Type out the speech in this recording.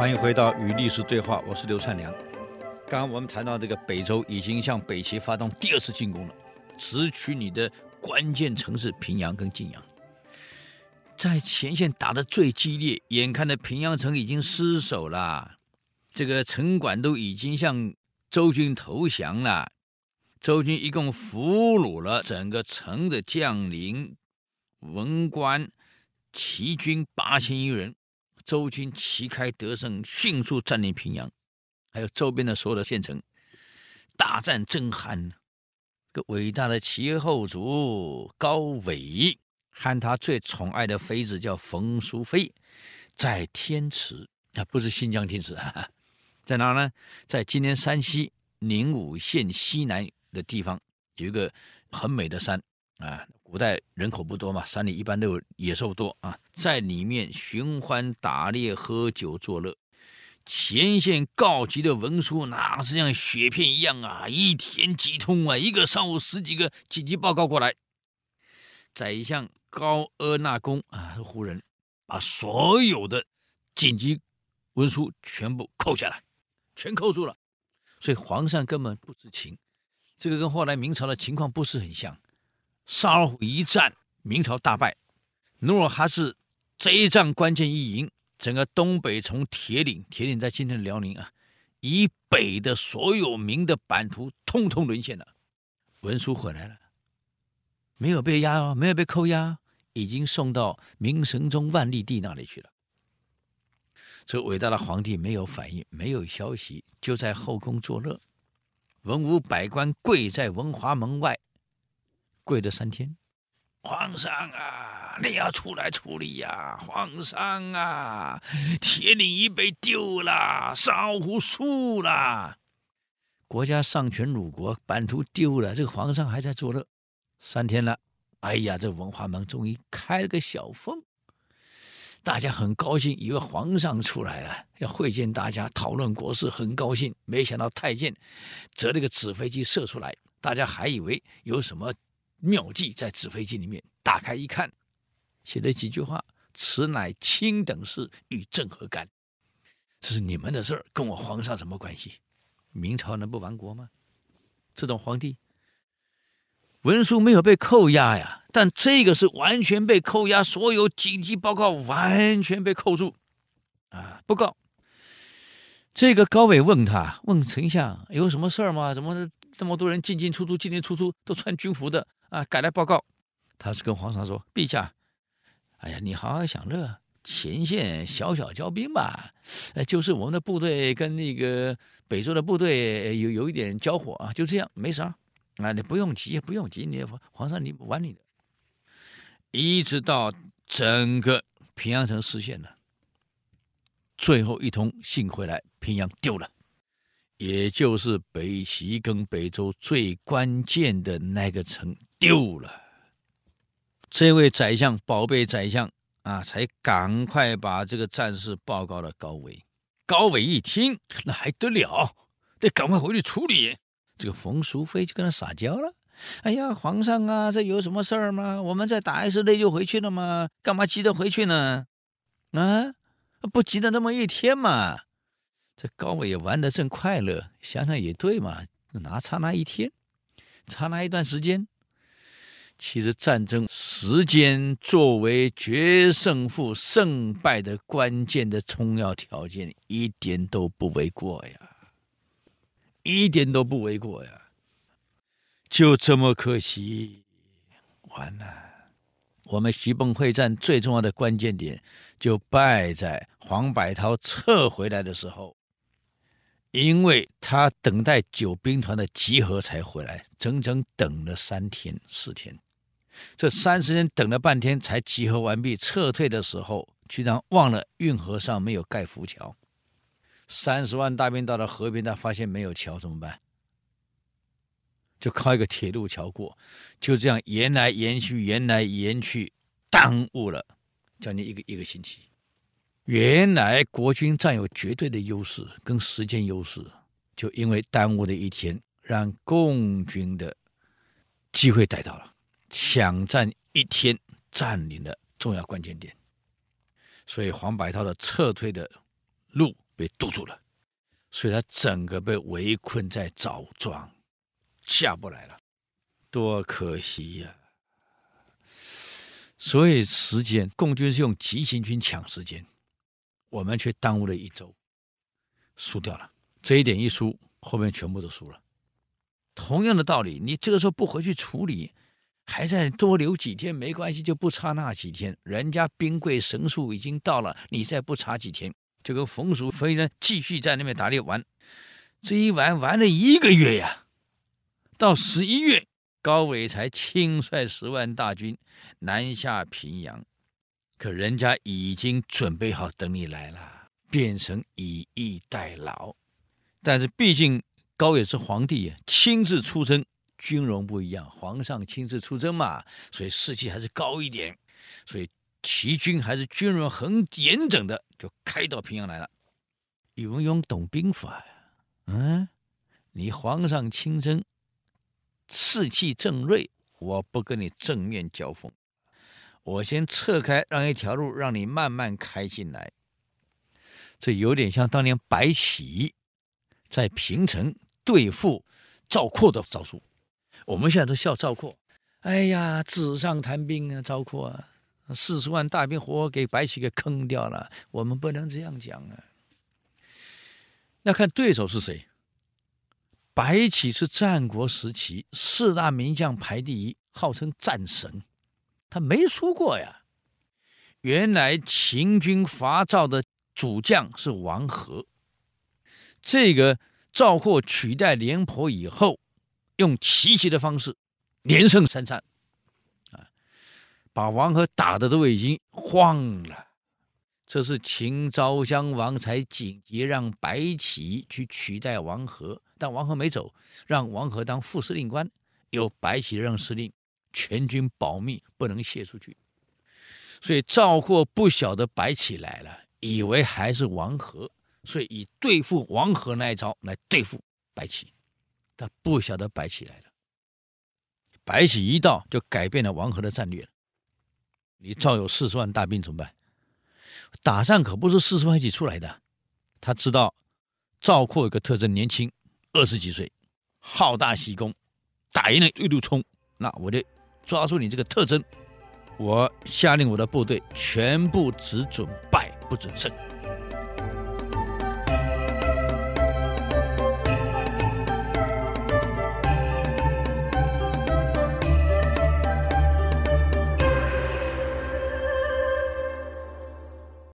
欢迎回到与历史对话，我是刘灿良。刚刚我们谈到这个北周已经向北齐发动第二次进攻了，直取你的关键城市平阳跟晋阳，在前线打得最激烈，眼看着平阳城已经失守了，这个城管都已经向周军投降了。周军一共俘虏了整个城的将领、文官、齐军八千余人。周军旗开得胜，迅速占领平阳，还有周边的所有的县城，大战正酣。这个伟大的齐后主高纬和他最宠爱的妃子叫冯淑妃，在天池啊，不是新疆天池啊，在哪呢？在今天山西宁武县西南的地方，有一个很美的山啊。古代人口不多嘛，山里一般都有野兽多啊，在里面寻欢打猎、喝酒作乐。前线告急的文书那是像雪片一样啊，一天几通啊，一个上午十几个紧急报告过来。宰相高阿那公啊，胡人，把所有的紧急文书全部扣下来，全扣住了。所以皇上根本不知情，这个跟后来明朝的情况不是很像。萨尔浒一战，明朝大败。努尔哈赤这一仗关键一赢，整个东北从铁岭，铁岭在今天的辽宁啊，以北的所有明的版图通通沦陷了。文书回来了，没有被押，没有被扣押，已经送到明神宗万历帝那里去了。这伟大的皇帝没有反应，没有消息，就在后宫作乐。文武百官跪在文华门外。跪了三天，皇上啊，你要出来处理呀、皇上啊，铁岭已被丢了，沙湖输了，国家丧权辱国，版图丢了，这个皇上还在作乐，三天了，哎呀，这文华门终于开了个小缝，大家很高兴，以为皇上出来了，要会见大家，讨论国事，很高兴，没想到太监折了个纸飞机射出来，大家还以为有什么。妙计在纸飞机里面，打开一看，写了几句话：“此乃卿等事，与朕何干？”这是你们的事儿，跟我皇上什么关系？明朝能不亡国吗？这种皇帝，文书没有被扣押呀，但这个是完全被扣押，所有紧急报告完全被扣住啊！不告。这个高纬问他，问丞相有什么事儿吗？怎么这么多人进进出出，进进出出都穿军服的？啊，改来报告，他是跟皇上说：“陛下，哎呀，你好好享乐，前线小小交兵吧，呃，就是我们的部队跟那个北周的部队有有一点交火啊，就这样，没啥。啊，你不用急，不用急，你皇上你玩你的，一直到整个平阳城失陷了，最后一通信回来，平阳丢了。”也就是北齐跟北周最关键的那个城丢了，这位宰相宝贝宰相啊，才赶快把这个战事报告了高纬。高纬一听，那还得了，得赶快回去处理。这个冯淑妃就跟他撒娇了：“哎呀，皇上啊，这有什么事儿吗？我们再打一次擂就回去了吗？干嘛急着回去呢？啊，不急的那么一天嘛。”这高纬也玩得正快乐，想想也对嘛，哪差那一天，差那一段时间。其实战争时间作为决胜负胜败的关键的重要条件，一点都不为过呀，一点都不为过呀。就这么可惜，完了，我们徐蚌会战最重要的关键点就败在黄百韬撤回来的时候。因为他等待九兵团的集合才回来，整整等了三天四天，这三十天等了半天才集合完毕。撤退的时候，居然忘了运河上没有盖浮桥。三十万大兵到了河边，他发现没有桥，怎么办？就靠一个铁路桥过，就这样延来延去，延来延去，耽误了将近一个一个星期。原来国军占有绝对的优势跟时间优势，就因为耽误了一天，让共军的机会逮到了，抢占一天占领了重要关键点，所以黄百韬的撤退的路被堵住了，所以他整个被围困在枣庄，下不来了，多可惜呀、所以时间，共军是用急行军抢时间，我们却耽误了一周，输掉了。这一点一输，后面全部都输了。同样的道理，你这个时候不回去处理，还在多留几天没关系，就不差那几天。人家兵贵神速已经到了，你再不差几天，就跟冯叔飞呢继续在那边打猎玩，这一玩玩了一个月呀，到十一月。高伟才亲率十万大军南下平阳，可人家已经准备好等你来了，变成以逸待劳。但是毕竟高伟是皇帝，亲自出征，军容不一样，皇上亲自出征嘛，所以士气还是高一点。所以齐军还是军容很严整的，就开到平阳来了。宇文邕懂兵法呀，嗯，你皇上亲征。士气正锐，我不跟你正面交锋，我先撤开，让一条路让你慢慢开进来。这有点像当年白起在平城对付赵括的招数。我们现在都笑赵括，哎呀，纸上谈兵啊，赵括啊，四十万大兵活活给白起给坑掉了。我们不能这样讲啊。那看对手是谁。白起是战国时期四大名将排第一，号称战神，他没输过呀。原来秦军伐赵的主将是王和，这个赵括取代廉颇以后，用奇袭的方式连胜三战，啊，把王和打的都已经慌了。这是秦昭襄王才紧急让白起去取代王和。但王和没走，让王和当副司令官，由白起任司令，全军保密，不能泄出去。所以赵括不晓得白起来了，以为还是王和，所以以对付王和那一招来对付白起。他不晓得白起来了，白起一到就改变了王和的战略了。你赵有四十万大兵怎么办？打仗可不是四十万一起出来的。他知道赵括有个特征，年轻。二十几岁，好大喜功，打赢了一路冲。那我就抓住你这个特征，我下令我的部队全部只准败不准胜。